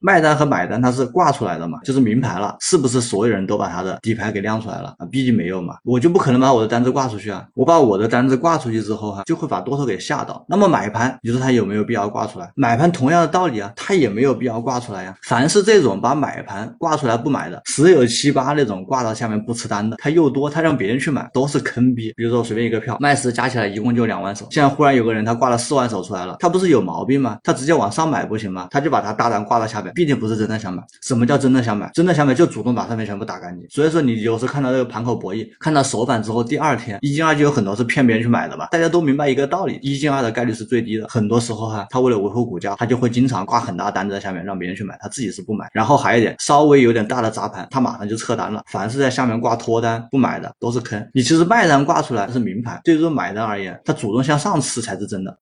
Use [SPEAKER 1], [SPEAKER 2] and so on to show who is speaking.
[SPEAKER 1] 卖单和买单它是挂出来的嘛，就是明牌了，是不是所有人都把他的底牌给亮出来了啊？毕竟没有嘛，我就不可能把我的单子挂出去啊。我把我的单子挂出去之后哈，就会把多头给吓到。那么买盘，你说它有没有必要挂出来？买盘同样的道理啊，它也没有必要挂出来呀。凡是这种把买盘挂出来不买的，十有七八那种挂到下面不吃单的，它又多，它让别人去买都是坑逼。比如说随便一个票，卖时加起来一共就两万手，现在忽然有个人他挂了四万手出来了，他不是有毛病吗？他直接往上买不行吗？他就把他大单挂到下毕竟不是真的想买。什么叫真的想买？真的想买就主动把上面全部打干净。所以说你有时看到这个盘口博弈，看到首板之后第二天一进二就有很多是骗别人去买的吧。大家都明白一个道理，一进二的概率是最低的。很多时候哈，他为了维护股价，他就会经常挂很大单子在下面让别人去买，他自己是不买。然后还有一点，稍微有点大的砸盘，他马上就撤单了。凡是在下面挂脱单不买的都是坑。你其实卖单挂出来是明牌，对于买单而言，他主动向上吃才是真的。